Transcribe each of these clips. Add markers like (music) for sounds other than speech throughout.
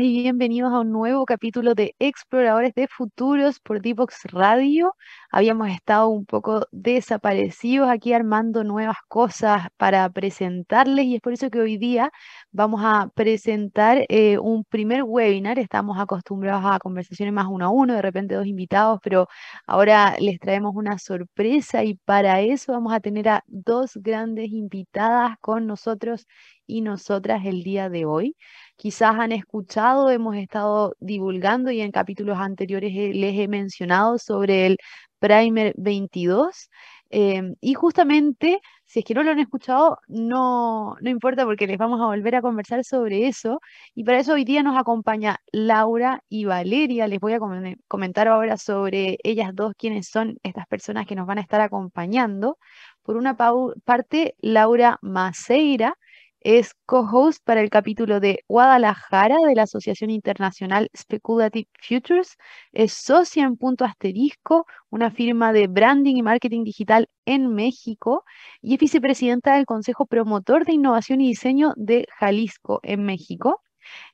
Y bienvenidos a un nuevo capítulo de Exploradores de Futuros por Divox Radio. Habíamos estado un poco desaparecidos aquí armando nuevas cosas para presentarles y es por eso que hoy día vamos a presentar eh, un primer webinar. Estamos acostumbrados a conversaciones más uno a uno, de repente dos invitados, pero ahora les traemos una sorpresa y para eso vamos a tener a dos grandes invitadas con nosotros y nosotras el día de hoy. Quizás han escuchado, hemos estado divulgando y en capítulos anteriores les he mencionado sobre el Primer 22. Em, y justamente, si es que no lo han escuchado, no, no importa porque les vamos a volver a conversar sobre eso. Y para eso hoy día nos acompaña Laura y Valeria. Les voy a comentar ahora sobre ellas dos, quiénes son estas personas que nos van a estar acompañando. Por una parte, Laura Maceira es co-host para el capítulo de Guadalajara de la Asociación Internacional Speculative Futures. Es socia en Punto Asterisco, una firma de branding y marketing digital en México. Y es vicepresidenta del Consejo Promotor de Innovación y Diseño de Jalisco en México.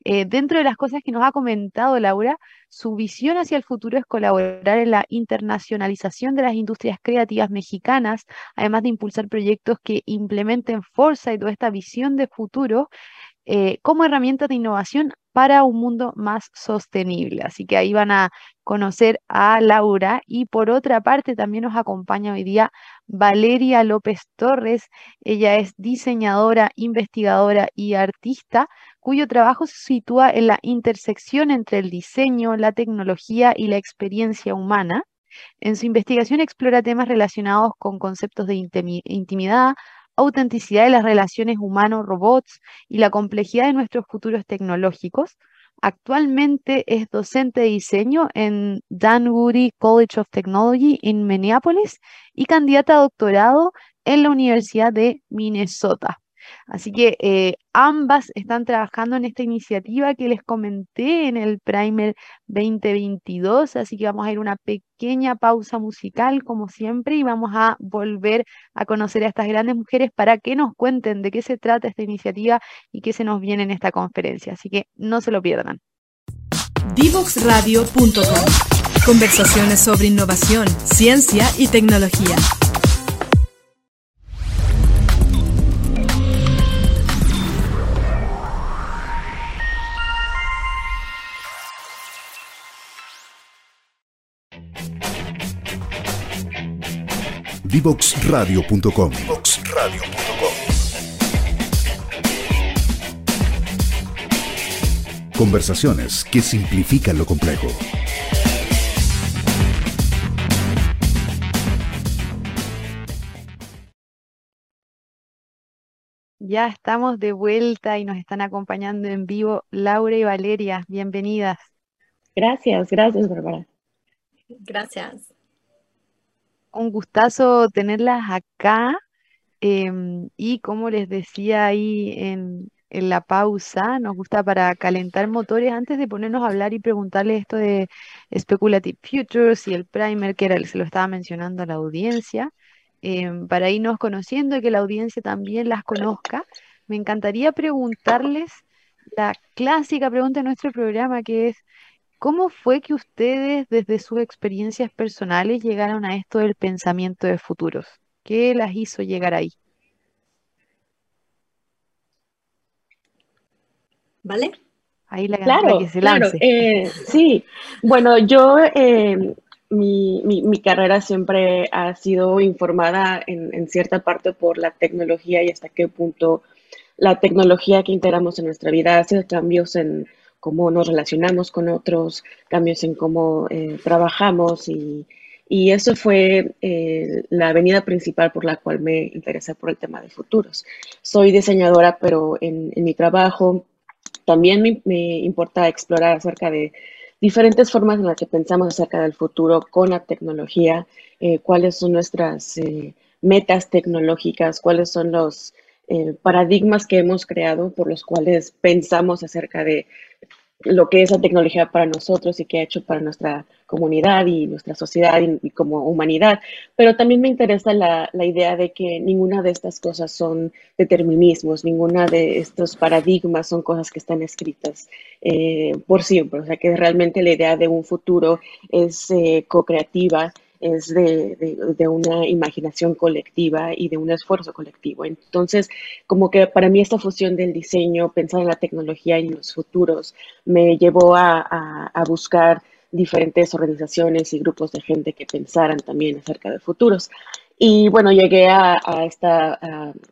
Eh, dentro de las cosas que nos ha comentado Laura, su visión hacia el futuro es colaborar en la internacionalización de las industrias creativas mexicanas, además de impulsar proyectos que implementen Foresight o esta visión de futuro eh, como herramienta de innovación para un mundo más sostenible. Así que ahí van a conocer a Laura y por otra parte también nos acompaña hoy día Valeria López Torres. Ella es diseñadora, investigadora y artista cuyo trabajo se sitúa en la intersección entre el diseño, la tecnología y la experiencia humana. En su investigación explora temas relacionados con conceptos de intimidad, autenticidad de las relaciones humano-robots y la complejidad de nuestros futuros tecnológicos. Actualmente es docente de diseño en Danbury College of Technology en Minneapolis y candidata a doctorado en la Universidad de Minnesota. Así que eh, ambas están trabajando en esta iniciativa que les comenté en el Primer 2022, así que vamos a ir una pequeña pausa musical como siempre y vamos a volver a conocer a estas grandes mujeres para que nos cuenten de qué se trata esta iniciativa y qué se nos viene en esta conferencia, así que no se lo pierdan. Divoxradio.com Conversaciones sobre innovación, ciencia y tecnología. Divoxradio.com. Conversaciones que simplifican lo complejo. Ya estamos de vuelta y nos están acompañando en vivo Laura y Valeria. Bienvenidas. Gracias, gracias, Bárbara. Gracias un gustazo tenerlas acá. Em, y como les decía ahí en, la pausa, nos gusta para calentar motores antes de ponernos a hablar y preguntarles esto de Speculative Futures y el primer, que era, se lo estaba mencionando a la audiencia, em, para irnos conociendo y que la audiencia también las conozca. Me encantaría preguntarles la clásica pregunta de nuestro programa, que es, ¿Cómo fue que ustedes, desde sus experiencias personales, llegaron a esto del pensamiento de futuros? ¿Qué las hizo llegar ahí? ¿Vale? Ahí la, claro, que se lance. Claro, eh, sí, bueno, yo, eh, mi, carrera siempre ha sido informada en, en cierta parte por la tecnología y hasta qué punto la tecnología que integramos en nuestra vida hace cambios en cómo nos relacionamos con otros, cambios en cómo eh, trabajamos y, eso fue eh, la avenida principal por la cual me interesé por el tema de futuros. Soy diseñadora, pero en, mi trabajo también me, importa explorar acerca de diferentes formas en las que pensamos acerca del futuro con la tecnología, eh, cuáles son nuestras metas tecnológicas, cuáles son los paradigmas que hemos creado por los cuales pensamos acerca de lo que es la tecnología para nosotros y qué ha hecho para nuestra comunidad y nuestra sociedad y, como humanidad. Pero también me interesa la, la, idea de que ninguna de estas cosas son determinismos, ninguna de estos paradigmas son cosas que están escritas eh, por siempre. O sea, que realmente la idea de un futuro es eh, co-creativa es de, una imaginación colectiva y de un esfuerzo colectivo. Entonces, como que para mí esta fusión del diseño, pensar en la tecnología y en los futuros, me llevó a, buscar diferentes organizaciones y grupos de gente que pensaran también acerca de futuros. Y bueno, llegué a, esta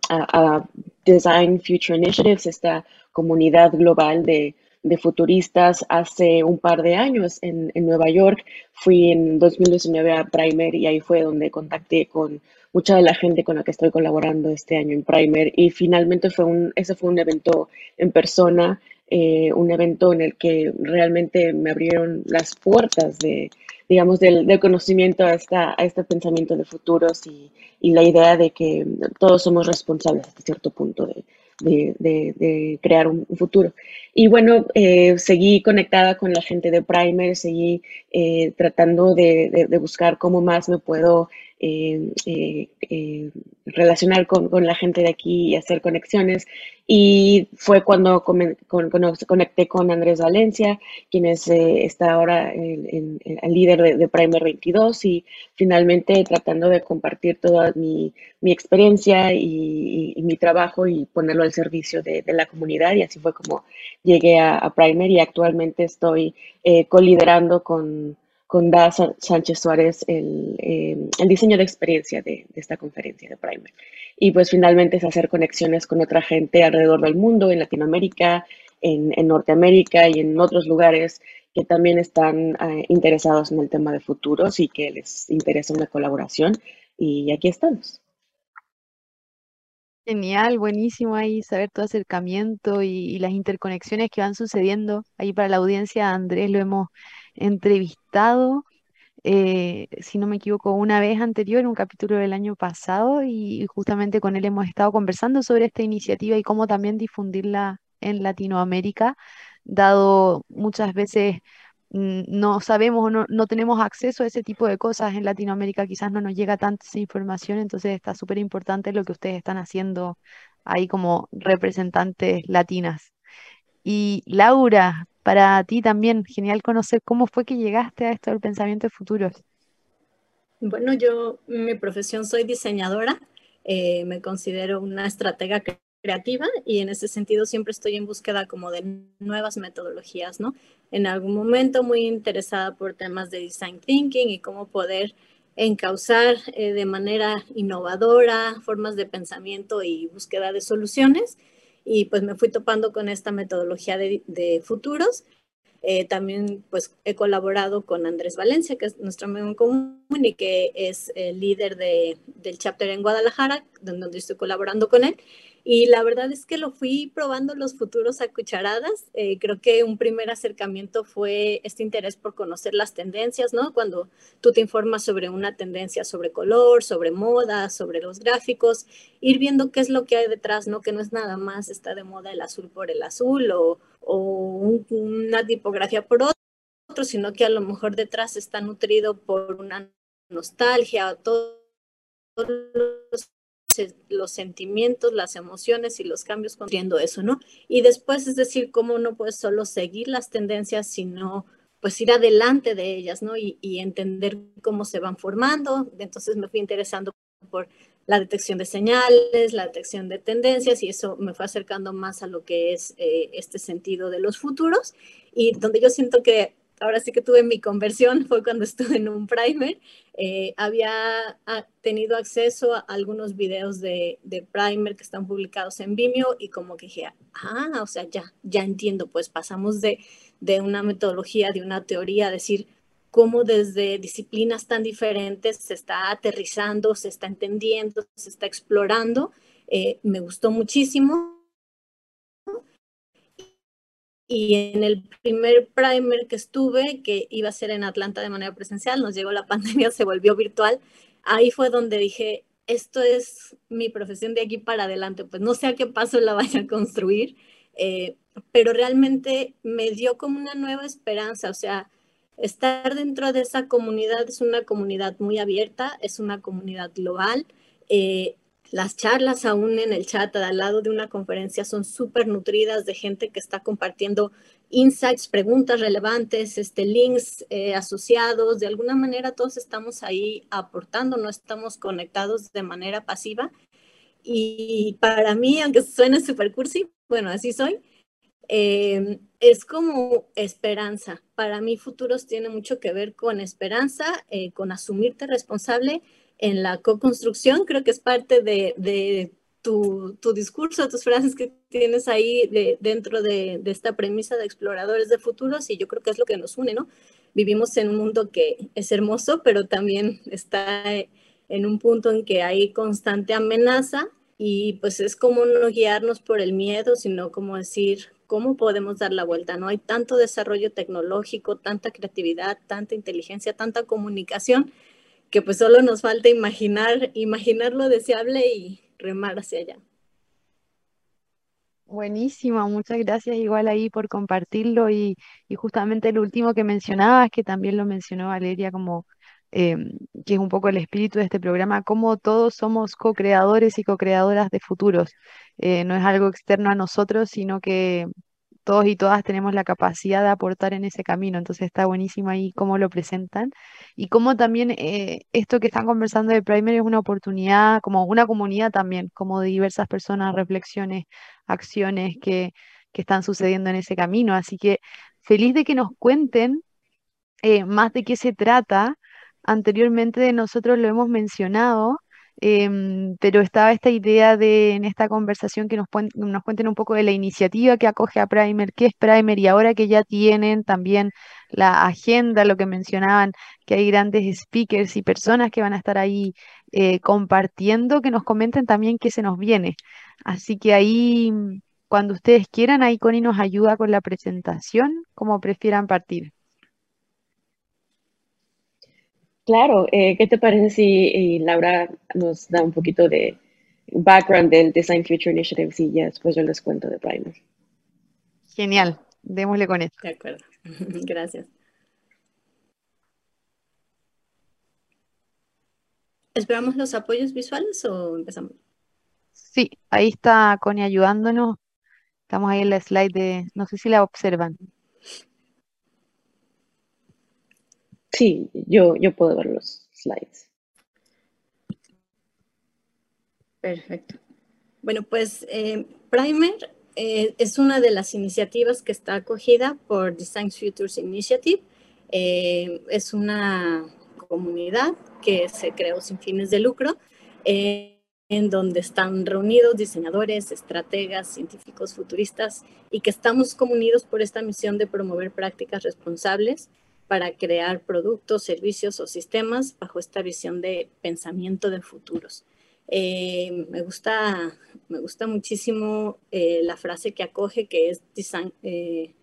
a Design Future Initiatives, esta comunidad global de de futuristas hace un par de años en, Nueva York. Fui en 2019 a Primer y ahí fue donde contacté con mucha de la gente con la que estoy colaborando este año en Primer y finalmente fue un, ese fue un evento en persona, eh, un evento en el que realmente me abrieron las puertas de, digamos, del, conocimiento a, esta, a este pensamiento de futuros y, y la idea de que todos somos responsables hasta cierto punto de, de, crear un, futuro. Y bueno, eh, seguí conectada con la gente de Primer, seguí eh, tratando de, buscar cómo más me puedo eh, relacionar con, la gente de aquí y hacer conexiones. Y fue cuando conecté con Andrés Valencia, quien es, está ahora el, líder de, Primer 22 y finalmente tratando de compartir toda mi, experiencia y, mi trabajo y ponerlo al servicio de, la comunidad. Y así fue como llegué a, Primer y actualmente estoy eh, coliderando con, con Da Sánchez Suárez el, em, el, diseño de experiencia de, esta conferencia de Primer. Y pues finalmente es hacer conexiones con otra gente alrededor del mundo, en Latinoamérica, en, Norteamérica y en otros lugares que también están eh, interesados en el tema de futuros y que les interesa una colaboración. Y aquí estamos. Genial, buenísimo ahí saber todo acercamiento y, las interconexiones que van sucediendo ahí para la audiencia. Andrés lo hemos entrevistado, eh, si no me equivoco, una vez anterior, en un capítulo del año pasado, y justamente con él hemos estado conversando sobre esta iniciativa y cómo también difundirla en Latinoamérica, dado muchas veces Mm, no sabemos o no, no, tenemos acceso a ese tipo de cosas en Latinoamérica, quizás no nos llega tanta información, entonces está súper importante lo que ustedes están haciendo ahí como representantes latinas. Y Laura, para ti también, genial conocer cómo fue que llegaste a esto del pensamiento de futuros. Bueno, yo, mi profesión soy diseñadora, eh, me considero una estratega creativa y en ese sentido siempre estoy en búsqueda como de nuevas metodologías, ¿no? En algún momento muy interesada por temas de design thinking y cómo poder encauzar eh, de manera innovadora formas de pensamiento y búsqueda de soluciones. Y pues me fui topando con esta metodología de, futuros. Eh, también pues he colaborado con Andrés Valencia, que es nuestro amigo en común y que es el líder de, del chapter en Guadalajara, donde estoy colaborando con él. Y la verdad es que lo fui probando los futuros a cucharadas. Eh, creo que un primer acercamiento fue este interés por conocer las tendencias, ¿no? Cuando tú te informas sobre una tendencia sobre color, sobre moda, sobre los gráficos, ir viendo qué es lo que hay detrás, ¿no? Que no es nada más está de moda el azul por el azul o, una tipografía por otro, sino que a lo mejor detrás está nutrido por una nostalgia, todos los los sentimientos, las emociones y los cambios construyendo eso, ¿no? Y después, es decir, cómo no puedes solo seguir las tendencias, sino pues ir adelante de ellas, ¿no? Y, entender cómo se van formando. Entonces me fui interesando por la detección de señales, la detección de tendencias y eso me fue acercando más a lo que es eh, este sentido de los futuros y donde yo siento que ahora sí que tuve mi conversión, fue cuando estuve en un primer. Eh, había ah, tenido acceso a algunos videos de, primer que están publicados en Vimeo y como que dije, ah, o sea, ya, ya entiendo, pues pasamos de, una metodología, de una teoría, a decir cómo desde disciplinas tan diferentes se está aterrizando, se está entendiendo, se está explorando. Eh, me gustó muchísimo y en el primer primer que estuve, que iba a ser en Atlanta de manera presencial, nos llegó la (laughs) pandemia, se volvió virtual. Ahí fue donde dije, esto es mi profesión de aquí para adelante, pues no sé a qué paso la (laughs) vaya a construir. Eh, pero realmente me dio como una nueva esperanza, o sea, estar dentro de esa comunidad es una comunidad muy abierta, es una comunidad global. Eh, las charlas aún en el chat al lado de una conferencia son súper nutridas de gente que está compartiendo insights, preguntas relevantes, este, links eh, asociados. De alguna manera todos estamos ahí aportando, no estamos conectados de manera pasiva. Y para mí, aunque suene súper cursi, bueno, así soy, eh, es como esperanza. Para mí, futuros tiene mucho que ver con esperanza, eh, con asumirte responsable en la co-construcción. Creo que es parte de, tu, discurso, tus frases que tienes ahí dentro de, esta premisa de exploradores de futuros y yo creo que es lo que nos une, ¿no? Vivimos en un mundo que es hermoso, pero también está en un punto en que hay constante amenaza y pues es como no guiarnos por el miedo, sino como decir, ¿cómo podemos dar la vuelta? No hay tanto desarrollo tecnológico, tanta creatividad, tanta inteligencia, tanta comunicación, que pues solo nos falta imaginar, imaginar lo deseable y remar hacia allá. Buenísimo, muchas gracias igual ahí por compartirlo y, y justamente el último que mencionabas, que también lo mencionó Valeria como em, que es un poco el espíritu de este programa, cómo todos somos co-creadores y co-creadoras de futuros. Eh, no es algo externo a nosotros, sino que todos y todas tenemos la capacidad de aportar en ese camino. Entonces está buenísimo ahí cómo lo presentan y cómo también eh, esto que están conversando de Primer es una oportunidad, como una comunidad también, como de diversas personas, reflexiones, acciones que, que están sucediendo en ese camino. Así que feliz de que nos cuenten eh, más de qué se trata. Anteriormente nosotros lo hemos mencionado, Em, pero estaba esta idea de en esta conversación que nos, nos cuenten un poco de la iniciativa que acoge a Primer, qué es Primer y ahora que ya tienen también la agenda, lo que mencionaban, que hay grandes speakers y personas que van a estar ahí eh, compartiendo, que nos comenten también qué se nos viene. Así que ahí, cuando ustedes quieran, ahí Connie nos ayuda con la presentación, como prefieran partir. Claro, eh, ¿qué te parece si Laura nos da un poquito de background del Design Future Initiative y ya después yo les cuento de Primer? Genial, démosle con esto. De acuerdo, (laughs) gracias. ¿Esperamos los apoyos visuales o empezamos? Sí, ahí está Connie ayudándonos. Estamos ahí en la slide de, no sé si la observan. Sí, yo, yo puedo ver los slides. Perfecto. Bueno, pues eh, Primer eh, es una de las iniciativas que está acogida por Design Futures Initiative. Eh, es una comunidad que se creó sin fines de lucro, en donde están reunidos diseñadores, estrategas, científicos, futuristas, y que estamos comunidos por esta misión de promover prácticas responsables para crear productos, servicios o sistemas bajo esta visión de pensamiento de futuros. Eh, me, gusta, me gusta muchísimo eh, la frase que acoge que es design, eh,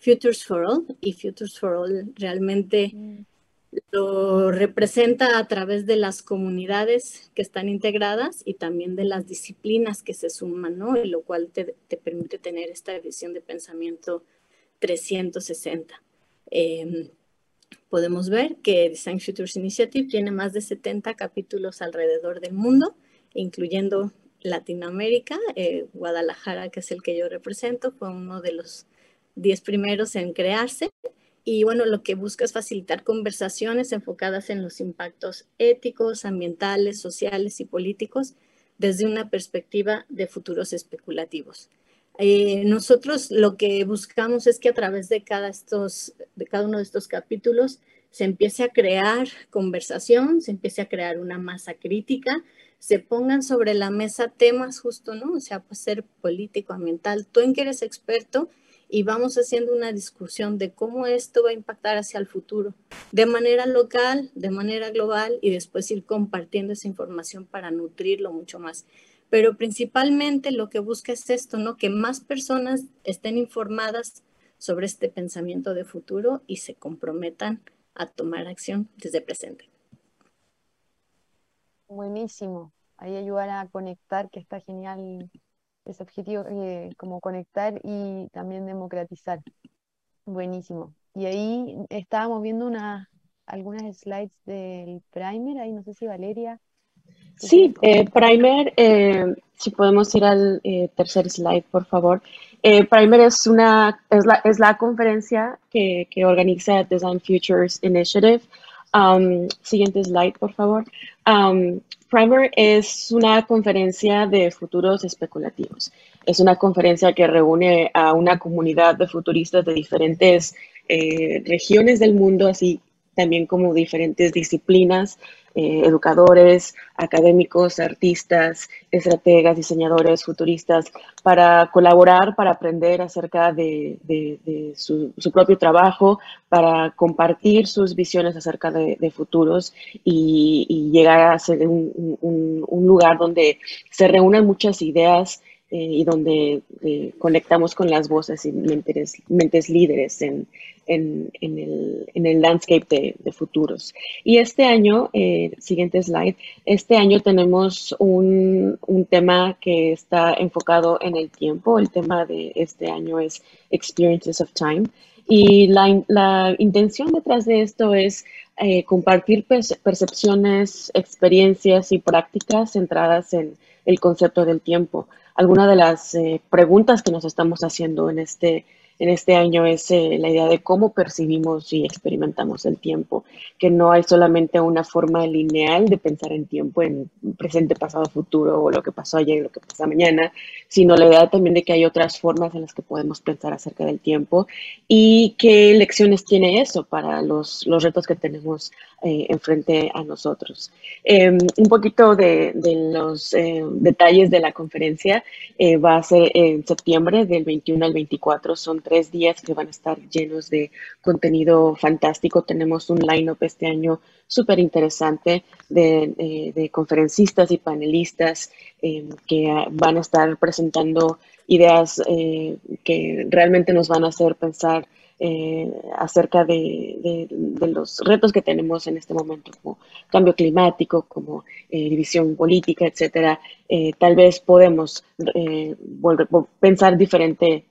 Futures for All y Futures for All realmente mm. lo representa a través de las comunidades que están integradas y también de las disciplinas que se suman, ¿no? Y lo cual te, te permite tener esta visión de pensamiento 360 podemos ver que Design Futures Initiative tiene más de 70 capítulos alrededor del mundo, incluyendo Latinoamérica. Eh, Guadalajara, que es el que yo represento, fue uno de los 10 primeros en crearse. Y bueno, lo que busca es facilitar conversaciones enfocadas en los impactos éticos, ambientales, sociales y políticos desde una perspectiva de futuros especulativos. Eh, nosotros lo que buscamos es que a través de cada, estos, de cada uno de estos capítulos se empiece a crear conversación, se empiece a crear una masa crítica, se pongan sobre la mesa temas justo, ¿no? O sea, pues ser político, ambiental, tú en que eres experto y vamos haciendo una discusión de cómo esto va a impactar hacia el futuro, de manera local, de manera global y después ir compartiendo esa información para nutrirlo mucho más pero principalmente lo que busca es esto, ¿no? Que más personas estén informadas sobre este pensamiento de futuro y se comprometan a tomar acción desde presente. Buenísimo. Ahí ayudar a conectar, que está genial ese objetivo eh, como conectar y también democratizar. Buenísimo. Y ahí estábamos viendo una, algunas slides del primer, ahí no sé si Valeria. Sí, eh, primer, eh, si podemos ir al eh, tercer slide, por favor. primer es, una, es, la, es la conferencia que, que organiza Design Futures Initiative. Um, siguiente slide, por favor. Um, Primer es una conferencia de futuros especulativos. Es una conferencia que reúne a una comunidad de futuristas de diferentes regiones del mundo, así también como diferentes disciplinas, eh, educadores, académicos, artistas, estrategas, diseñadores, futuristas, para colaborar, para aprender acerca de, su, propio trabajo, para compartir sus visiones acerca de, futuros y, llegar a ser un, lugar donde se reúnan muchas ideas y donde eh, conectamos con las voces y mentes, mentes líderes en, en, el, en, el, landscape de, futuros. Y este año, eh, siguiente slide, este año tenemos un, un, tema que está enfocado en el tiempo. El tema de este año es Experiences of Time. Y la, la intención detrás de esto es compartir percepciones, experiencias y prácticas centradas en el concepto del tiempo alguna de las eh, preguntas que nos estamos haciendo en este en este año es eh, la idea de cómo percibimos y experimentamos el tiempo, que no hay solamente una forma lineal de pensar en tiempo, en presente, pasado, futuro, o lo que pasó ayer lo que pasa mañana, sino la idea también de que hay otras formas en las que podemos pensar acerca del tiempo y qué lecciones tiene eso para los, los retos que tenemos eh, enfrente a nosotros. Em, un poquito de, de los eh, detalles de la conferencia va a ser en septiembre del 21 al 24, son tres días que van a estar llenos de contenido fantástico. Tenemos un line-up este año súper interesante de, conferencistas y panelistas eh, que van a estar presentando ideas eh, que realmente nos van a hacer pensar eh, acerca de, los retos que tenemos en este momento, como cambio climático, como división política, etcétera. tal vez podemos pensar diferente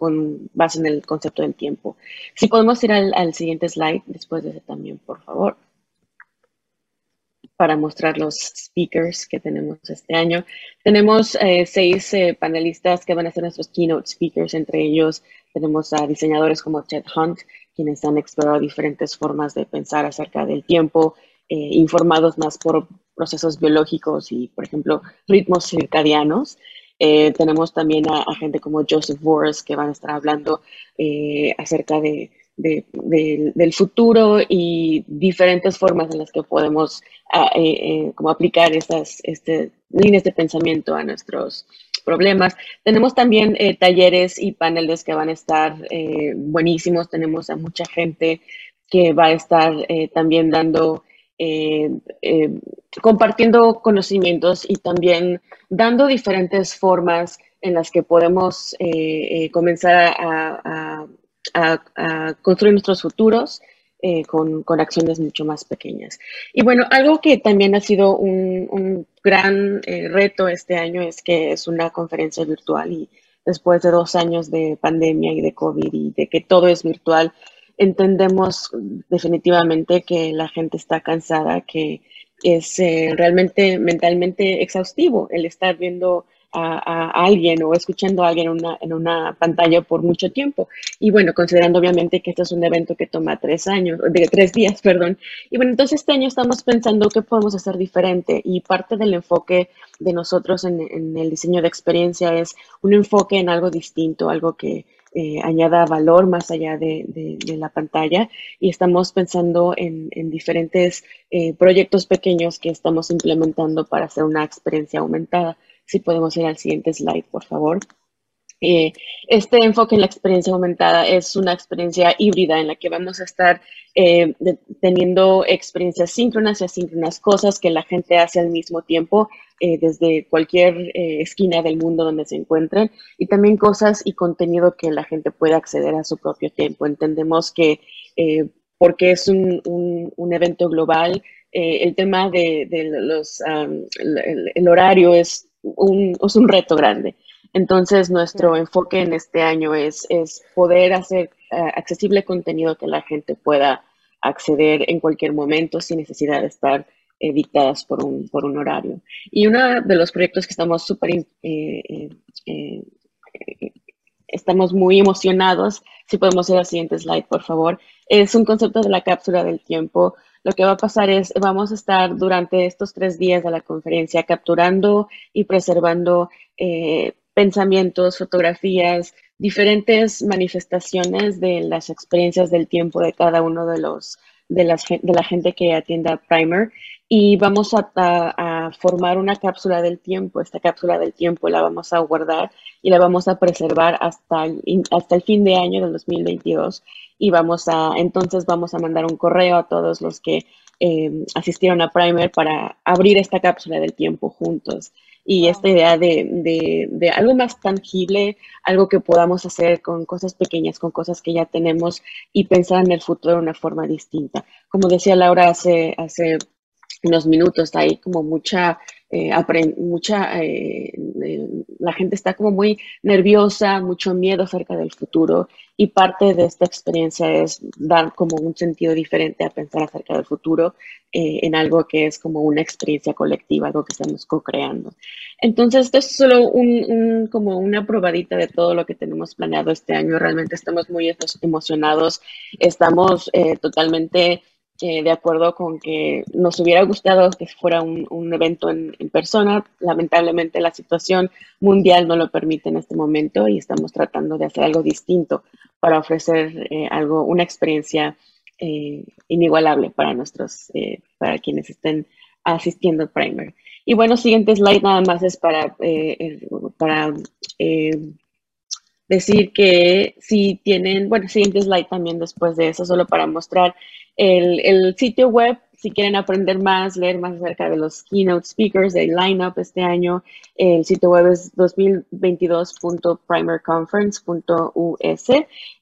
con base en el concepto del tiempo. Si podemos ir al, siguiente slide, después de ese también, por favor, para mostrar los speakers que tenemos este año. Tenemos eh, seis eh, panelistas que van a ser nuestros keynote speakers, entre ellos tenemos a diseñadores como Ted Hunt, quienes han explorado diferentes formas de pensar acerca del tiempo, eh, informados más por procesos biológicos y, por ejemplo, ritmos circadianos. Eh, tenemos también a, gente como Joseph Boris que van a estar hablando eh, acerca de, del futuro y diferentes formas en las que podemos ah, eh, como aplicar estas este, líneas de pensamiento a nuestros problemas. Tenemos también talleres y paneles que van a estar buenísimos. Tenemos a mucha gente que va a estar también dando eh, eh, compartiendo conocimientos y también dando diferentes formas en las que podemos eh, comenzar a, construir nuestros futuros con, acciones mucho más pequeñas. Y bueno, algo que también ha sido un, un gran reto este año es que es una conferencia virtual y después de dos años de pandemia y de COVID y de que todo es virtual, entendemos definitivamente que la gente está cansada, que es eh, realmente mentalmente exhaustivo el estar viendo a, alguien o escuchando a alguien en una, en una, pantalla por mucho tiempo. Y bueno, considerando obviamente que este es un evento que toma tres años, de tres días, (laughs) perdón. Y bueno, entonces este año estamos pensando qué podemos hacer diferente y parte del enfoque de nosotros en, en el diseño de experiencia es un enfoque en algo distinto, algo que eh, añada valor más allá de, la pantalla y estamos pensando en, diferentes eh, proyectos pequeños que estamos implementando para hacer una experiencia aumentada. Si podemos ir al siguiente slide, por favor. Eh, este enfoque en la experiencia aumentada es una experiencia híbrida en la que vamos a estar eh, teniendo experiencias síncronas y asíncronas, cosas que la gente hace al mismo tiempo eh, desde cualquier esquina del mundo donde se encuentren y también cosas y contenido que la gente puede acceder a su propio tiempo. Entendemos que porque es un, un, evento global, el tema de, los, el, horario es un, es un reto grande. Entonces, nuestro enfoque en este año es, es poder hacer eh, accesible contenido que la gente pueda acceder en cualquier momento sin necesidad de estar eh, dictadas por un, por un horario. Y uno de los proyectos que estamos súper, eh, estamos muy emocionados, si podemos ir al siguiente slide, por favor, es un concepto de la cápsula del tiempo. Lo que va a pasar es, vamos a estar durante estos tres días de la conferencia capturando y preservando pensamientos, fotografías, diferentes manifestaciones de las experiencias del tiempo de cada uno de los de, las, de la gente que atienda Primer y vamos a, a, formar una cápsula del tiempo. Esta cápsula del tiempo la vamos a guardar y la vamos a preservar hasta el, hasta el fin de año del 2022 y vamos a entonces vamos a mandar un correo a todos los que eh, asistieron a Primer para abrir esta cápsula del tiempo juntos y esta idea de, de, algo más tangible, algo que podamos hacer con cosas pequeñas, con cosas que ya tenemos y pensar en el futuro de una forma distinta. Como decía Laura hace, hace unos minutos, hay como mucha eh, mucha, eh, eh, la gente está como muy nerviosa, mucho miedo acerca del futuro y parte de esta experiencia es dar como un sentido diferente a pensar acerca del futuro en algo que es como una experiencia colectiva, algo que estamos co-creando. Entonces, esto es solo un, como una probadita de todo lo que tenemos planeado este año. Realmente estamos muy emocionados, estamos totalmente de acuerdo con que nos hubiera gustado que fuera un, evento en, persona. Lamentablemente la situación mundial no lo permite en este momento y estamos tratando de hacer algo distinto para ofrecer eh, algo, una experiencia eh, inigualable para nuestros, eh, para quienes estén asistiendo al primer. Y bueno, siguiente slide nada más es para, para decir que si tienen, bueno, siguiente slide también después de eso, solo para mostrar el, sitio web, si quieren aprender más, leer más acerca de los keynote speakers, del lineup este año, el sitio web es 2022.primerconference.us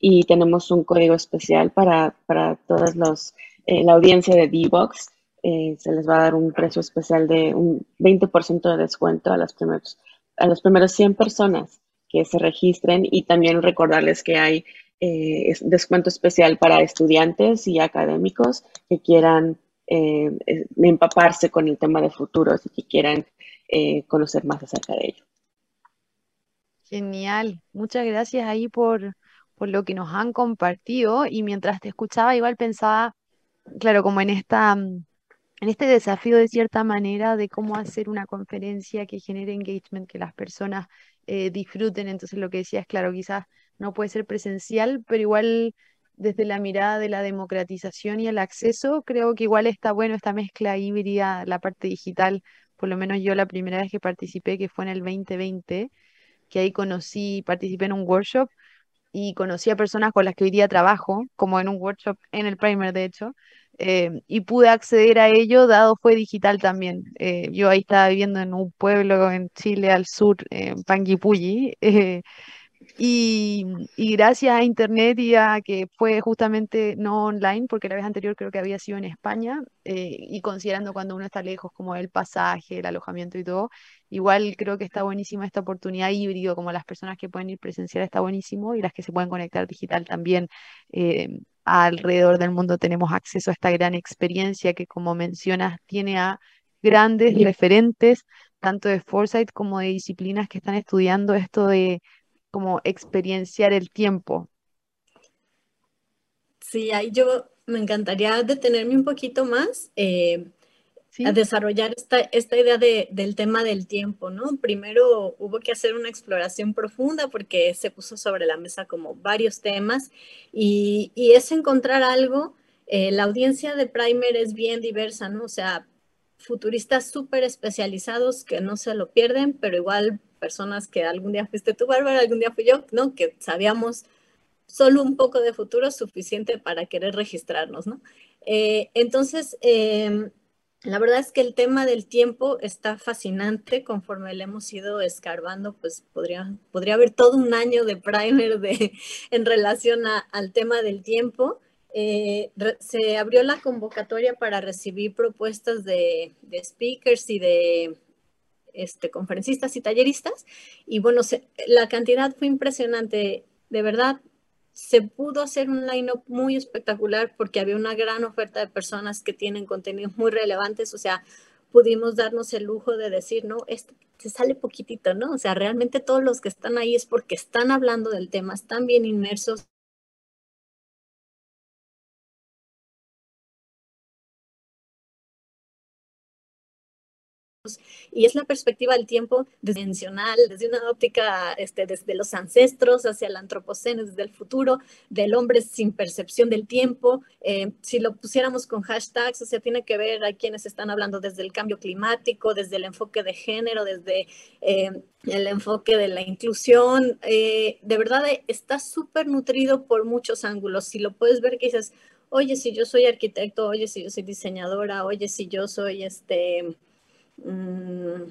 y tenemos un código especial para, para todas los, eh, la audiencia de D-Box. Eh, se les va a dar un precio especial de un 20% de descuento a las primeros, a los primeros 100 personas que se registren y también recordarles que hay eh, descuento especial para estudiantes y académicos que quieran eh, eh, empaparse con el tema de futuros y que quieran conocer más acerca de ello. Genial, muchas gracias ahí por, por lo que nos han compartido y mientras te escuchaba igual pensaba, claro, como en esta en este desafío de cierta manera de cómo hacer una conferencia que genere engagement, que las personas disfruten. Entonces lo que decía es, claro, quizás no puede ser presencial, pero igual desde la mirada de la democratización y el acceso, creo que igual está bueno esta mezcla híbrida, la parte digital, por lo menos yo la primera vez que participé, que fue en el 2020, que ahí conocí, participé en un workshop y conocí a personas con las que hoy día trabajo, como en un workshop en el primer, de hecho, eh, y pude acceder a ello, dado fue digital también. Eh, yo ahí estaba viviendo en un pueblo en Chile, al sur, en Panguipulli, (laughs) y, gracias a Internet y a que fue justamente no online, porque la vez anterior creo que había sido en España, eh, y considerando cuando uno está lejos, como el pasaje, el alojamiento y todo, igual creo que está buenísima esta oportunidad híbrido, como las personas que pueden ir presencial está buenísimo y las que se pueden conectar digital también. Eh, alrededor del mundo tenemos acceso a esta gran experiencia que, como mencionas, tiene a grandes referentes, tanto de Foresight como de disciplinas que están estudiando esto de como experienciar el tiempo. Sí, ahí yo me encantaría detenerme un poquito más eh, a desarrollar esta, esta idea de, del tema del tiempo, ¿no? Primero hubo que hacer una exploración profunda porque se puso sobre la mesa como varios temas y, y es encontrar algo, eh, la audiencia de Primer es bien diversa, ¿no? O sea, futuristas súper especializados que no se lo pierden, pero igual personas que algún día fuiste tú, Bárbara, algún día fui yo, ¿no? Que sabíamos solo un poco de futuro suficiente para querer registrarnos, ¿no? Eh, entonces, em, la verdad es que el tema del tiempo está fascinante conforme le hemos ido escarbando, pues podría, podría haber todo un año de primer de, (laughs) en relación al tema del tiempo. Eh, se abrió la convocatoria para recibir propuestas de, de speakers y de este, conferencistas y talleristas. Y bueno, la cantidad fue impresionante. De verdad, se pudo hacer un line-up muy espectacular porque había una gran oferta de personas que tienen contenidos muy relevantes. O sea, pudimos darnos el lujo de decir, no, este se sale poquitito, ¿no? O sea, realmente todos los que están ahí es porque están hablando del tema, están bien inmersos y es la perspectiva del tiempo dimensional, desde una óptica este, desde los ancestros hacia el antropoceno, desde el futuro, del hombre sin percepción del tiempo. Eh, si lo pusiéramos con hashtags, o sea, tiene que ver, hay quienes están hablando desde el cambio climático, desde el enfoque de género, desde eh, el enfoque de la inclusión. Eh, de verdad, está súper nutrido por muchos ángulos. Si lo puedes ver que dices, oye, si yo soy arquitecto, oye, si yo soy diseñadora, oye, si yo soy este Mm,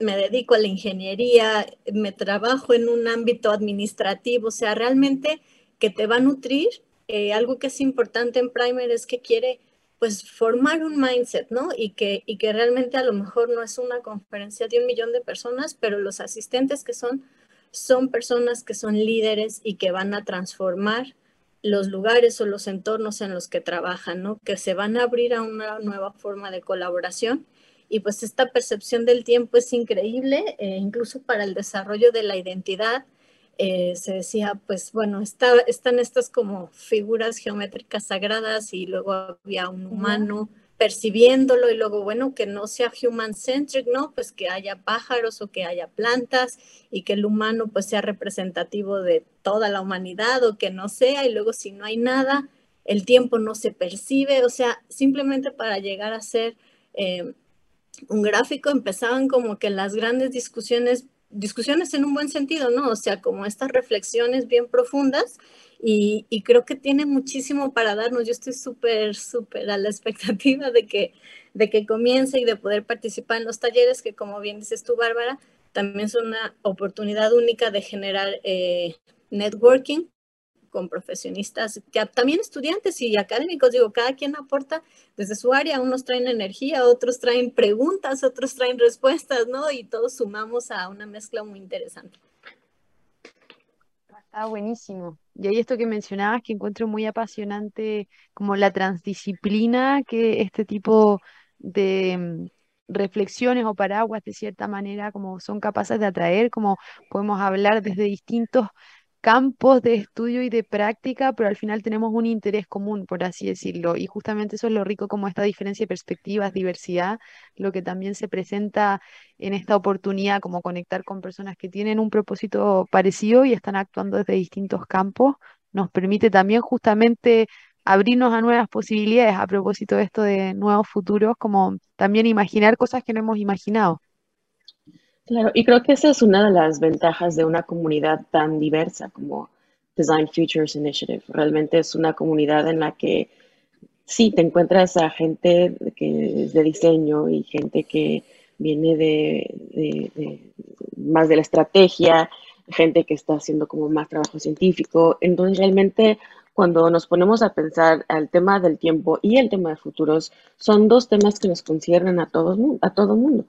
me dedico a la ingeniería, me trabajo en un ámbito administrativo, o sea, realmente que te va a nutrir. Eh, algo que es importante en Primer es que quiere pues formar un mindset, ¿no? Y que, y que realmente a lo mejor no es una conferencia de un millón de personas, pero los asistentes que son, son personas que son líderes y que van a transformar los lugares o los entornos en los que trabajan, ¿no? Que se van a abrir a una nueva forma de colaboración y pues esta percepción del tiempo es increíble, eh, incluso para el desarrollo de la identidad. Eh, se decía, pues bueno, está, están estas como figuras geométricas sagradas y luego había un humano percibiéndolo y luego, bueno, que no sea human-centric, ¿no? Pues que haya pájaros o que haya plantas y que el humano pues sea representativo de toda la humanidad o que no sea y luego si no hay nada, el tiempo no se percibe, o sea, simplemente para llegar a ser eh, un gráfico empezaban como que las grandes discusiones, discusiones en un buen sentido, ¿no? O sea, como estas reflexiones bien profundas y, creo que tiene muchísimo para darnos. Yo estoy súper, súper a la expectativa de que, de que comience y de poder participar en los talleres que, como bien dices tú, Bárbara, también son una oportunidad única de generar eh, networking con profesionistas, también estudiantes y académicos, digo, cada quien aporta desde su área, unos traen energía, otros traen preguntas, otros traen respuestas, ¿no? Y todos sumamos a una mezcla muy interesante. Está buenísimo. Y ahí esto que mencionabas, que encuentro muy apasionante, como la transdisciplina que este tipo de mm, reflexiones o paraguas, de cierta manera, como son capaces de atraer, como podemos hablar desde distintos campos de estudio y de práctica, pero al final tenemos un interés común, por así decirlo. Y justamente eso es lo rico como esta diferencia de perspectivas, diversidad, lo que también se presenta en esta oportunidad, como conectar con personas que tienen un propósito parecido y están actuando desde distintos campos, nos permite también justamente abrirnos a nuevas posibilidades a propósito de esto de nuevos futuros, como también imaginar cosas que no hemos imaginado. Claro, y creo que esa es una de las ventajas de una comunidad tan diversa como Design Futures Initiative. Realmente es una comunidad en la que sí te encuentras a gente que es de diseño y gente que viene de, más de la estrategia, gente que está haciendo como más trabajo científico. Entonces realmente cuando nos ponemos a pensar al tema del tiempo y el tema de futuros, son dos temas que nos conciernen a, todos, a todo mundo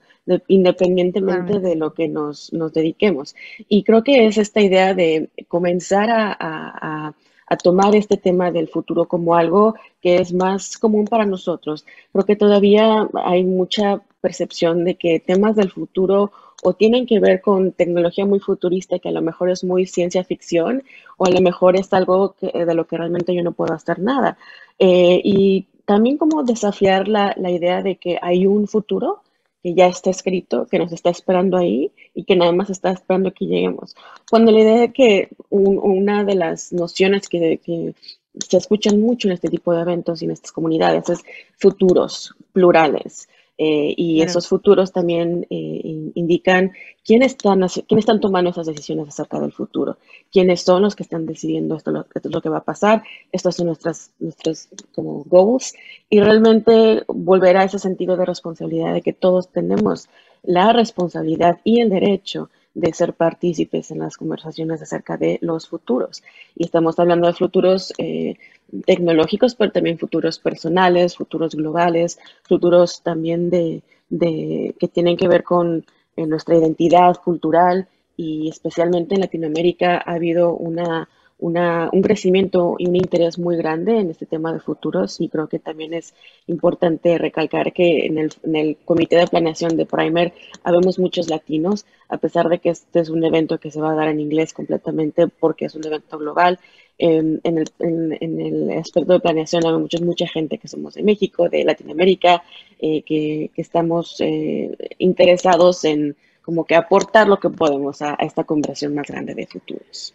independientemente de lo que nos, nos, dediquemos. Y creo que es esta idea de comenzar a, a, a, tomar este tema del futuro como algo que es más común para nosotros. Creo que todavía hay mucha percepción de que temas del futuro o tienen que ver con tecnología muy futurista que a lo mejor es muy ciencia ficción o a lo mejor es algo de lo que realmente yo no puedo hacer nada. Eh, y también como desafiar la, la idea de que hay un futuro que ya está escrito, que nos está esperando ahí y que nada más está esperando que lleguemos. Cuando la idea de que una de las nociones que, que, se escuchan mucho en este tipo de eventos y en estas comunidades es futuros plurales. Eh, y esos futuros también eh, indican quiénes están, quiénes están tomando esas decisiones acerca del futuro, quiénes son los que están decidiendo esto, esto es lo que va a pasar, estos son nuestras, nuestros como goals, y realmente volver a ese sentido de responsabilidad de que todos tenemos la responsabilidad y el derecho de ser partícipes en las conversaciones acerca de los futuros. Y estamos hablando de futuros eh, tecnológicos, pero también futuros personales, futuros globales, futuros también de, que tienen que ver con nuestra identidad cultural y especialmente en Latinoamérica ha habido una, un crecimiento y un interés muy grande en este tema de futuros y creo que también es importante recalcar que en el, en el comité de planeación de Primer habemos muchos latinos, a pesar de que este es un evento que se va a dar en inglés completamente porque es un evento global. En, el, en, el, aspecto de planeación hay mucha, mucha gente que somos de México, de Latinoamérica, eh, que, que, estamos eh, interesados en como que aportar lo que podemos a, a esta conversación más grande de futuros.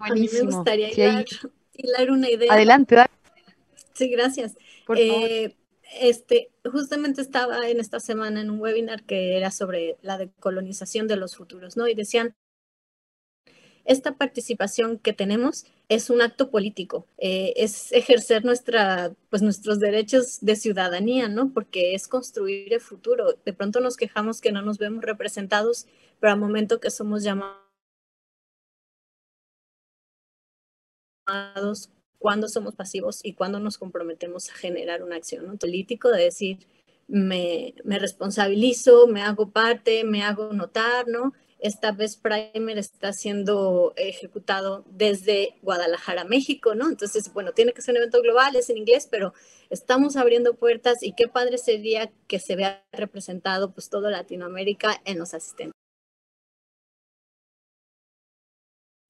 Buenísimo. A mí me gustaría hilar, una idea. Adelante, dale. Sí, gracias. Eh, este, justamente estaba en esta semana en un webinar que era sobre la decolonización de los futuros, ¿no? Y decían, esta participación que tenemos es un acto político, eh, es ejercer nuestra, pues nuestros derechos de ciudadanía, ¿no? Porque es construir el futuro. De pronto nos quejamos que no nos vemos representados, pero al momento que somos llamados cuando somos pasivos y cuando nos comprometemos a generar una acción ¿no? político de decir, me, me, responsabilizo, me hago parte, me hago notar, ¿no? Esta vez Primer está siendo ejecutado desde Guadalajara, México, ¿no? Entonces, bueno, tiene que ser un evento global, es en inglés, pero estamos abriendo puertas y qué padre sería que se vea representado pues todo Latinoamérica en los asistentes.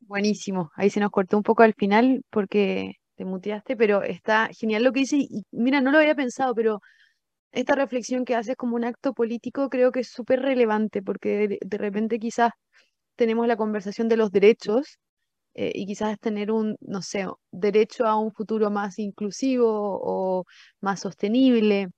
Buenísimo. Ahí se nos cortó un poco al final porque te muteaste, pero está genial lo que dice. Y mira, no lo había pensado, pero esta reflexión que haces como un acto político creo que es súper relevante porque de, repente quizás tenemos la conversación de los derechos eh, y quizás tener un, no sé, derecho a un futuro más inclusivo o más sostenible.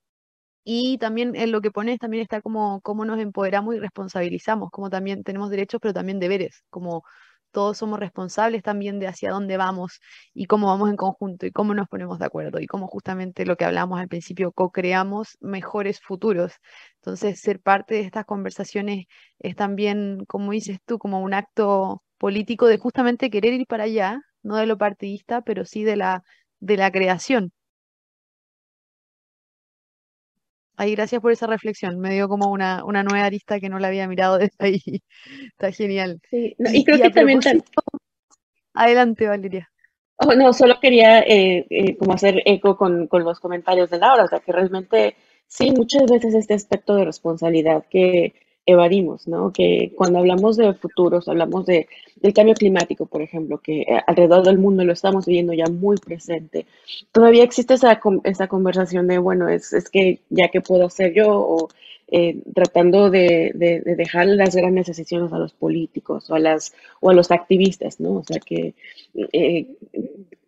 Y también en lo que pones también está como cómo nos empoderamos y responsabilizamos, como también tenemos derechos, pero también deberes, como todos somos responsables también de hacia dónde vamos y cómo vamos en conjunto y cómo nos ponemos de acuerdo y cómo justamente lo que hablamos al principio, co-creamos mejores futuros. Entonces, ser parte de estas conversaciones es también, como dices tú, como un acto político de justamente querer ir para allá, no de lo partidista, pero sí de la, de la creación. Ahí, gracias por esa reflexión. Me dio como una, una nueva arista que no la había mirado (laughs) desde ahí. Está genial. Sí, y, creo que también... Adelante, Valeria. Oh, no, solo quería eh, eh, como hacer eco con, con, los comentarios de Laura, o sea, que realmente sí, muchas veces este aspecto de responsabilidad que evadimos, ¿no? Que cuando hablamos de futuros, hablamos de, del cambio climático, por ejemplo, que eh, alrededor del mundo lo estamos viviendo ya muy presente. Todavía existe esa, esa conversación de, bueno, es, es que ya que puedo hacer yo, o eh, tratando de, de, dejar las grandes decisiones a los políticos o a, las, o a los activistas, ¿no? O sea, que eh,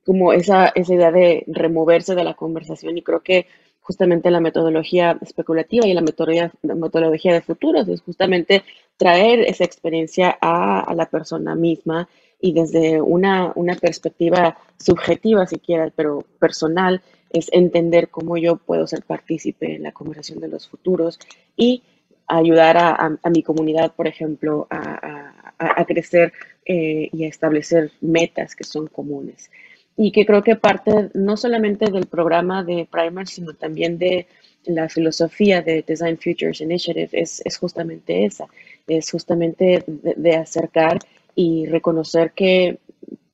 como esa, esa idea de removerse de la conversación y creo que justamente la metodología especulativa y la metodología, metodología de futuros, es justamente traer esa experiencia a, la persona misma y desde una, una, perspectiva subjetiva, si quieres, pero personal, es entender cómo yo puedo ser partícipe en la conversación de los futuros y ayudar a, a, mi comunidad, por ejemplo, a, a crecer eh, y a establecer metas que son comunes y que creo que parte no solamente del programa de Primer, sino también de la filosofía de Design Futures Initiative es, es justamente esa, es justamente de, acercar y reconocer que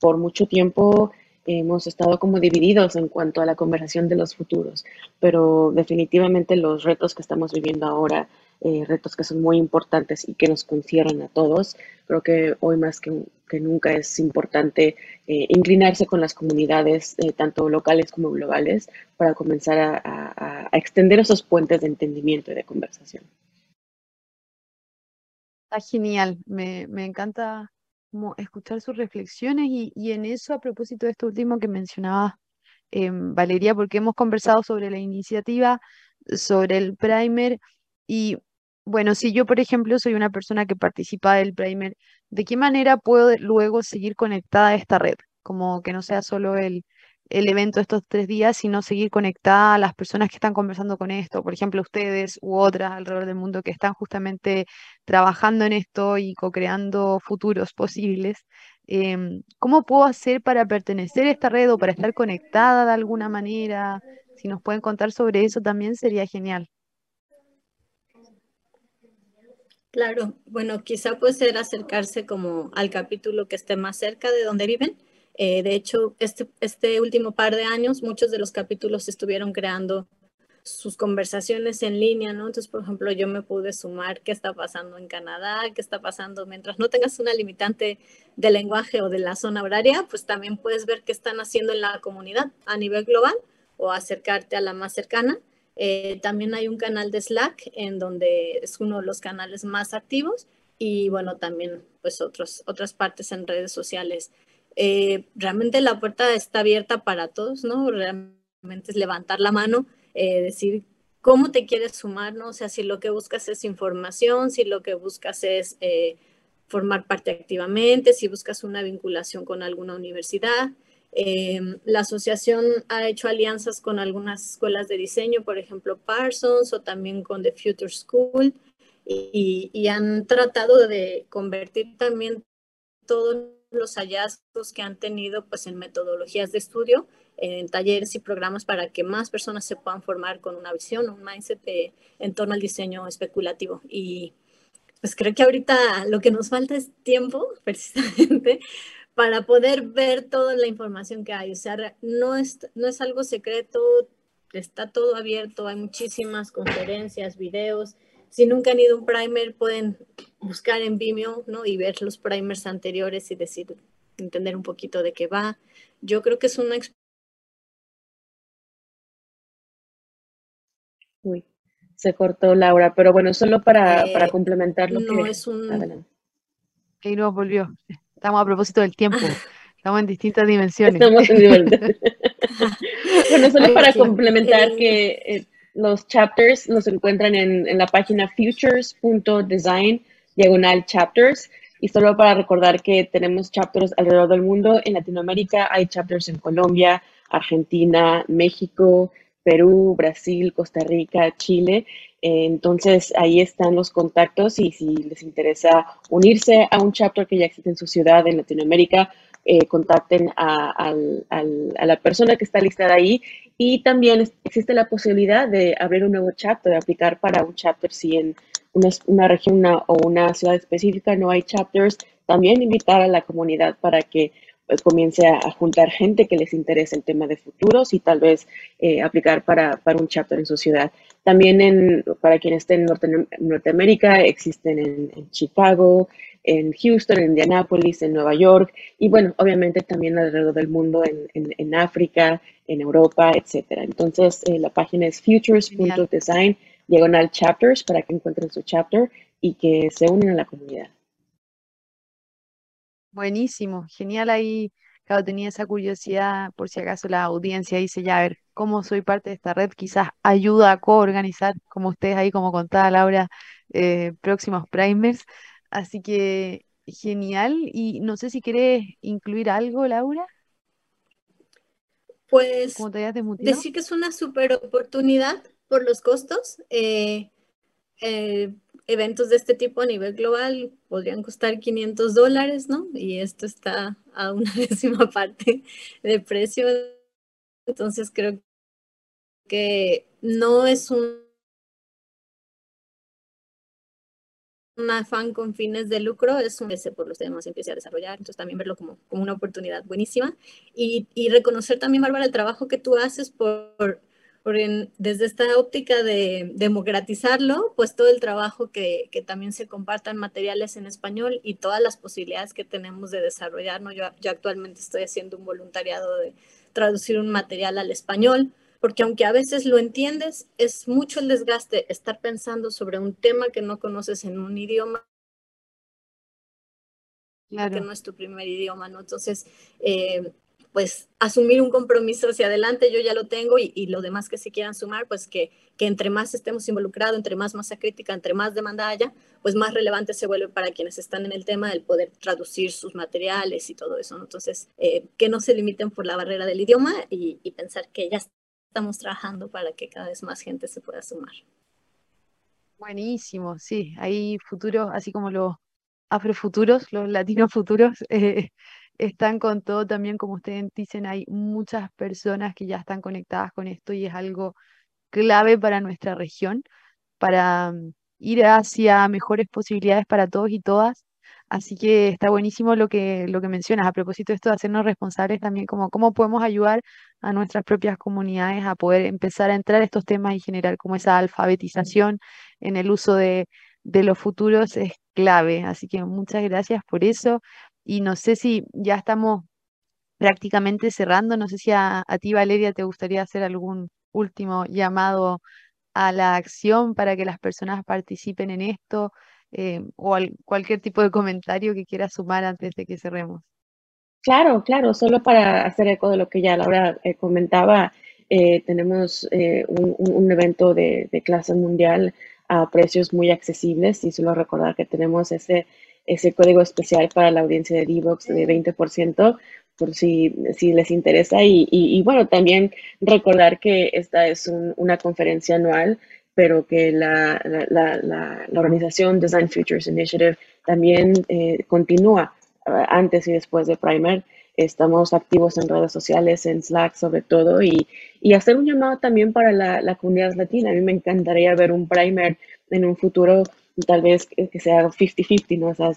por mucho tiempo hemos estado como divididos en cuanto a la conversación de los futuros, pero definitivamente los retos que estamos viviendo ahora eh, retos que son muy importantes y que nos conciernen a todos. Creo que hoy más que, nunca es importante eh, inclinarse con las comunidades, eh, tanto locales como globales, para comenzar a, extender esos puentes de entendimiento y de conversación. Está genial, me, encanta escuchar sus reflexiones y, y, en eso, a propósito de esto último que mencionaba Valeria, porque hemos conversado sobre la iniciativa, sobre el primer y bueno, si yo, por ejemplo, soy una persona que participa del primer, ¿de qué manera puedo luego seguir conectada a esta red? Como que no sea solo el, el evento de estos tres días, sino seguir conectada a las personas que están conversando con esto, por ejemplo, ustedes u otras alrededor del mundo que están justamente trabajando en esto y co-creando futuros posibles. Em, ¿cómo puedo hacer para pertenecer a esta red o para estar conectada de alguna manera? Si nos pueden contar sobre eso también sería genial. Claro, bueno, quizá puede ser acercarse como al capítulo que esté más cerca de donde viven. Eh, de hecho, este, este último par de años, muchos de los capítulos estuvieron creando sus conversaciones en línea, ¿no? Entonces, por ejemplo, yo me pude sumar qué está pasando en Canadá, qué está pasando mientras no tengas una limitante de lenguaje o de la zona horaria, pues también puedes ver qué están haciendo en la comunidad a nivel global o acercarte a la más cercana. Eh, también hay un canal de Slack en donde es uno de los canales más activos y bueno, también pues otros, otras partes en redes sociales. Eh, realmente la puerta está abierta para todos, ¿no? Realmente es levantar la mano eh, decir cómo te quieres sumar, ¿no? O sea, si lo que buscas es información, si lo que buscas es formar parte activamente, si buscas una vinculación con alguna universidad. Em, la asociación ha hecho alianzas con algunas escuelas de diseño, por ejemplo, Parsons o también con The Future School, y, han tratado de convertir también todos los hallazgos que han tenido pues en metodologías de estudio en talleres y programas para que más personas se puedan formar con una visión, un mindset en torno al diseño especulativo. Y pues creo que ahorita lo que nos falta es tiempo, (laughs) precisamente, para poder ver toda la información que hay. O sea, no es, no es algo secreto, está todo abierto, hay muchísimas conferencias, videos. Si nunca han ido a un primer, pueden buscar en Vimeo ¿no? y ver los primers anteriores y decir, entender un poquito de qué va. Yo creo que es una Uy, se cortó Laura, pero bueno, solo para, para eh, complementar lo no es un... Adelante. Ahí nos volvió. Estamos a propósito del tiempo. (laughs) Estamos en distintas dimensiones. Estamos en dimensiones. (laughs) bueno, solo para complementar que eh, los chapters nos encuentran en, en la página futures.design diagonal chapters. Y solo para recordar que tenemos chapters alrededor del mundo. En Latinoamérica hay chapters en Colombia, Argentina, México, Perú, Brasil, Costa Rica, Chile. Eh, entonces ahí están los contactos y si les interesa unirse a un chapter que ya existe en su ciudad en Latinoamérica, eh, contacten a, la persona que está listada ahí. Y también existe la posibilidad de abrir un nuevo chapter, de aplicar para un chapter si en una, región o una ciudad específica no hay chapters, también invitar a la comunidad para que comience a, juntar gente que les interese el tema de futuros y tal vez eh, aplicar para, un chapter en su ciudad. También en, para quienes estén en Norteamérica, existen en, Chicago, en Houston, en Indianapolis, en Nueva York y bueno, obviamente también alrededor del mundo, en, África, en Europa, etcétera. Entonces, eh, la página es futures.design, diagonal chapters para que encuentren su chapter y que se unan a la comunidad. Buenísimo, genial ahí. Claro, tenía esa curiosidad, por si acaso la audiencia dice, ya, a ver, cómo soy parte de esta red, quizás ayuda a coorganizar, como ustedes ahí, como contaba Laura, eh, próximos primers. Así que genial. Y no sé si quieres incluir algo, Laura. Pues decir que es una super oportunidad por los costos. Eh, eh, eventos de este tipo a nivel global podrían costar 500 dólares, ¿no? Y esto está a una (laughs) décima parte de precio. Entonces creo que no es un, un afán con fines de lucro, es un ese por los temas empiece a desarrollar, entonces también verlo como, como una oportunidad buenísima y, y reconocer también, Bárbara, el trabajo que tú haces por porque desde esta óptica de democratizarlo, pues todo el trabajo que, que, también se compartan materiales en español y todas las posibilidades que tenemos de desarrollar, ¿no? Yo, yo actualmente estoy haciendo un voluntariado de traducir un material al español, porque aunque a veces lo entiendes, es mucho el desgaste estar pensando sobre un tema que no conoces en un idioma que no es tu primer idioma, ¿no? Entonces, eh, pues asumir un compromiso hacia adelante, yo ya lo tengo y, y lo demás que se quieran sumar, pues que, entre más estemos involucrados, entre más masa crítica, entre más demanda haya, pues más relevante se vuelve para quienes están en el tema el poder traducir sus materiales y todo eso. Entonces, eh, que no se limiten por la barrera del idioma y, y pensar que ya estamos trabajando para que cada vez más gente se pueda sumar. Buenísimo, sí, hay futuros, así como los afrofuturos, los latinos futuros, (laughs) eh, están con todo también, como ustedes dicen, hay muchas personas que ya están conectadas con esto y es algo clave para nuestra región, para, ir hacia mejores posibilidades para todos y todas. Así que está buenísimo lo que, lo que mencionas a propósito de esto de hacernos responsables también, como cómo podemos ayudar a nuestras propias comunidades a poder empezar a entrar estos temas y generar como esa alfabetización en el uso de, de los futuros es clave. Así que muchas gracias por eso. Y no sé si ya estamos prácticamente cerrando, no sé si a, ti, Valeria, te gustaría hacer algún último llamado a la acción para que las personas participen en esto eh, o cualquier tipo de comentario que quieras sumar antes de que cerremos. Claro, claro, solo para hacer eco de lo que ya Laura eh, comentaba, eh, tenemos un, evento de, clase mundial a precios muy accesibles y solo recordar que tenemos ese, ese código especial para la audiencia de Divox de 20% por si, si les interesa. Y, y, bueno, también recordar que esta es una conferencia anual, pero que la, la, la, organización Design Futures Initiative también eh, continúa eh, antes y después de Primer. Estamos activos en redes sociales, en Slack sobre todo, y, y hacer un llamado también para la, comunidad latina. A mí me encantaría ver un Primer en un futuro tal vez que sea 50-50, ¿no? Sea,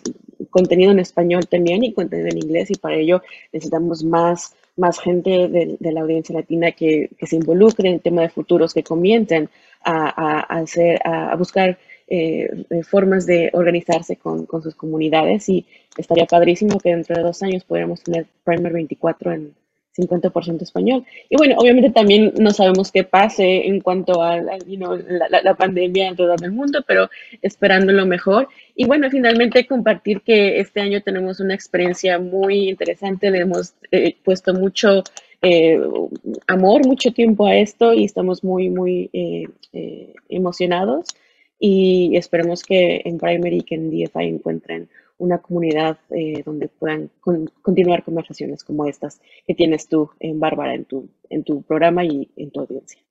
contenido en español también y contenido en inglés y para ello necesitamos más, más gente de, la audiencia latina que, que, se involucre en el tema de futuros, que comiencen a, a, hacer, a buscar eh, formas de organizarse con, con, sus comunidades y estaría padrísimo que dentro de dos años pudiéramos tener Primer 24 en, 50% español. Y bueno, obviamente también no sabemos qué pase en cuanto a la, la, pandemia alrededor del mundo, pero esperando lo mejor. Y bueno, finalmente compartir que este año tenemos una experiencia muy interesante, le hemos eh, puesto mucho eh, amor, mucho tiempo a esto y estamos muy, muy eh, emocionados y esperemos que en Primary y que en DFI encuentren una comunidad eh, donde puedan continuar conversaciones como estas que tienes tú, en Bárbara, en tu, en tu programa y en tu audiencia.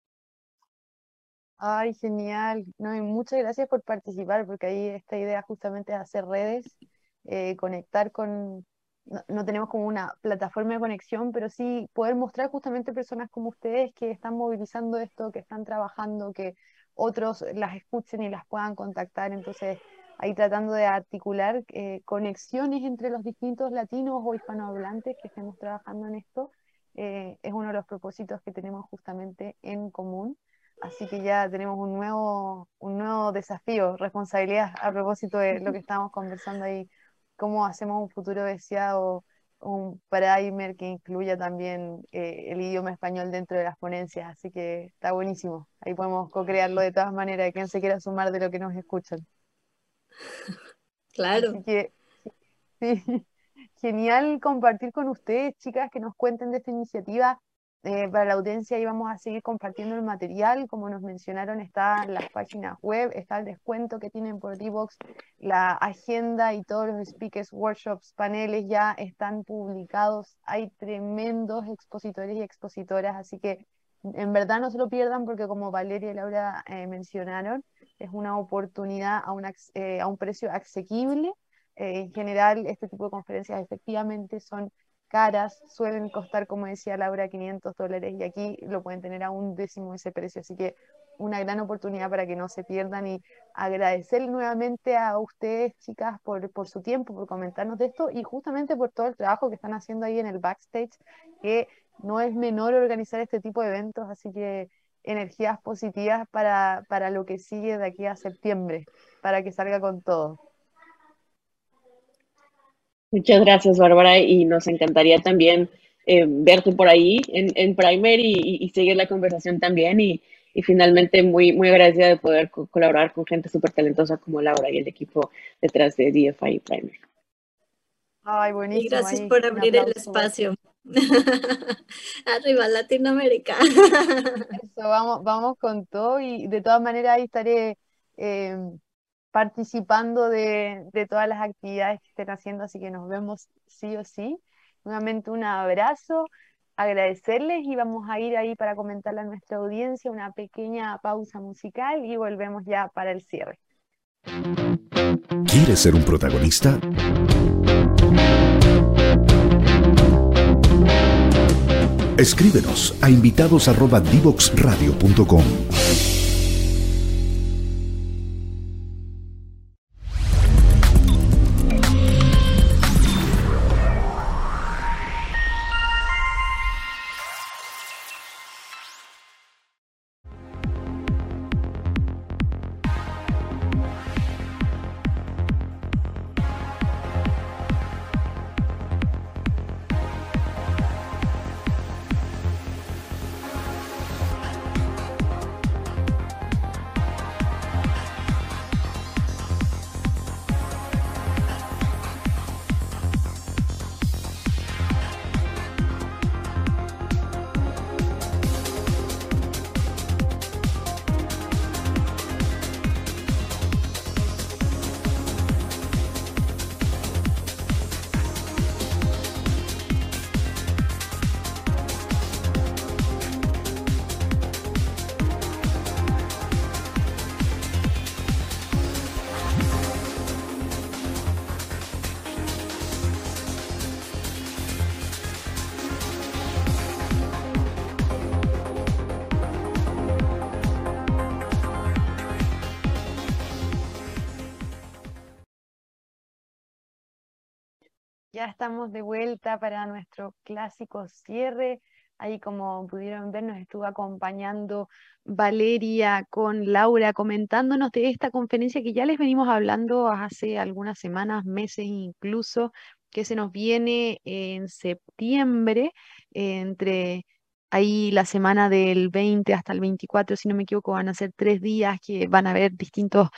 Ay, genial. No, muchas gracias por participar, porque ahí esta idea justamente es hacer redes, eh, conectar con, no, no, tenemos como una plataforma de conexión, pero sí poder mostrar justamente personas como ustedes que están movilizando esto, que están trabajando, que otros las escuchen y las puedan contactar. Entonces, ahí tratando de articular eh, conexiones entre los distintos latinos o hispanohablantes que estemos trabajando en esto, eh, es uno de los propósitos que tenemos justamente en común. Así que ya tenemos un nuevo, un nuevo desafío, responsabilidad a propósito de lo que (laughs) estábamos conversando ahí, cómo hacemos un futuro deseado, un primer que incluya también eh, el idioma español dentro de las ponencias. Así que está buenísimo. Ahí podemos co-crearlo de todas maneras, quien se quiera sumar de lo que nos escuchan. (laughs) Claro. que, (laughs) genial compartir con ustedes, chicas, que nos cuenten de esta iniciativa. Eh, para la audiencia y vamos a seguir compartiendo el material, como nos mencionaron, está en las páginas web, está el descuento que tienen por D-Box, la agenda y todos los speakers, workshops, paneles ya están publicados, hay tremendos expositores y expositoras, así que en verdad no se lo pierdan porque como Valeria y Laura eh, mencionaron, es una oportunidad a, eh, a un precio asequible. Eh, en general, este tipo de conferencias efectivamente son caras, suelen costar, como decía Laura, 500 dólares y aquí lo pueden tener a un décimo ese precio. Así que una gran oportunidad para que no se pierdan y agradecer nuevamente a ustedes, chicas, por, por su tiempo, por comentarnos de esto y justamente por todo el trabajo que están haciendo ahí en el backstage, que no es menor organizar este tipo de eventos, así que energías positivas para, para lo que sigue de aquí a septiembre, para que salga con todo. Muchas gracias, Bárbara, y nos encantaría también eh, verte por ahí en, en Primer y, seguir la conversación también. Y, y, finalmente, muy, muy agradecida de poder colaborar con gente súper talentosa como Laura y el equipo detrás de DFI y Primer. Ay, buenísimo. Y gracias por abrir el espacio. (laughs) Arriba Latinoamérica. (laughs) vamos, vamos con todo y de todas maneras ahí estaré eh, participando de, todas las actividades que estén haciendo, así que nos vemos sí o sí. Nuevamente un abrazo, agradecerles y vamos a ir ahí para comentarle a nuestra audiencia una pequeña pausa musical y volvemos ya para el cierre. ¿Quieres ser un protagonista? Escríbenos a invitados@divoxradio.com. nuestro clásico cierre. Ahí como pudieron ver, nos estuvo acompañando Valeria con Laura comentándonos de esta conferencia que ya les venimos hablando hace algunas semanas, meses incluso, que se nos viene en septiembre, entre ahí la semana del 20 hasta el 24, si no me equivoco, van a ser tres días que van a haber distintos,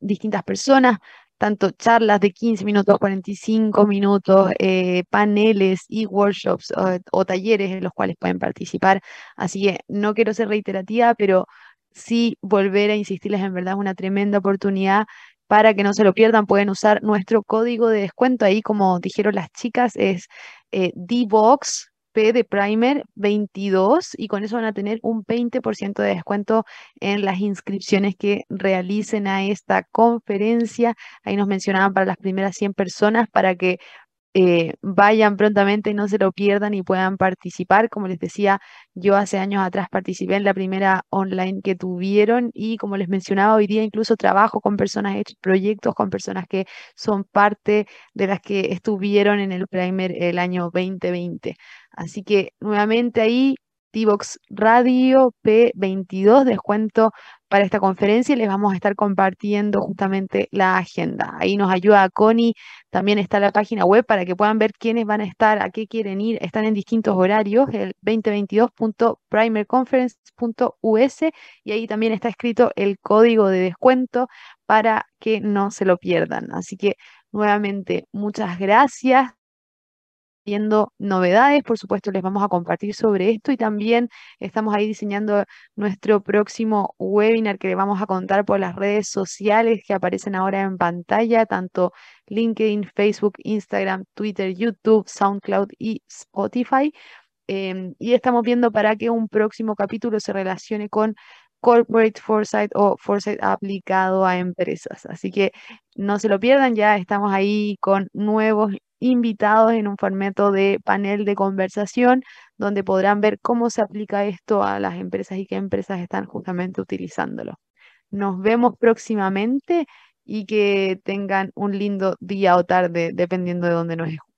distintas personas tanto charlas de 15 minutos, 45 minutos, eh, paneles y workshops o, talleres en los cuales pueden participar. Así que no quiero ser reiterativa, pero sí volver a insistirles, en verdad es una tremenda oportunidad para que no se lo pierdan. Pueden usar nuestro código de descuento ahí, como dijeron las chicas, es eh, DBOX P de Primer 22 y con eso van a tener un 20% de descuento en las inscripciones que realicen a esta conferencia. Ahí nos mencionaban para las primeras 100 personas para que eh, vayan prontamente y no se lo pierdan y puedan participar. Como les decía, yo hace años atrás participé en la primera online que tuvieron y como les mencionaba, hoy día incluso trabajo con personas, proyectos con personas que son parte de las que estuvieron en el primer el año 2020. Así que nuevamente ahí Divox Radio P22, descuento para esta conferencia y les vamos a estar compartiendo justamente la agenda. Ahí nos ayuda Connie, también está la página web para que puedan ver quiénes van a estar, a qué quieren ir, están en distintos horarios, el 2022.primerconference.us y ahí también está escrito el código de descuento para que no se lo pierdan. Así que nuevamente, muchas gracias viendo novedades, por supuesto les vamos a compartir sobre esto y también estamos ahí diseñando nuestro próximo webinar que le vamos a contar por las redes sociales que aparecen ahora en pantalla, tanto LinkedIn, Facebook, Instagram, Twitter, YouTube, SoundCloud y Spotify. Em, y estamos viendo para que un próximo capítulo se relacione con Corporate Foresight o Foresight aplicado a empresas. Así que no se lo pierdan, ya estamos ahí con nuevos invitados en un formato de panel de conversación donde podrán ver cómo se aplica esto a las empresas y qué empresas están justamente utilizándolo. Nos vemos próximamente y que tengan un lindo día o tarde, dependiendo de dónde nos escuchen.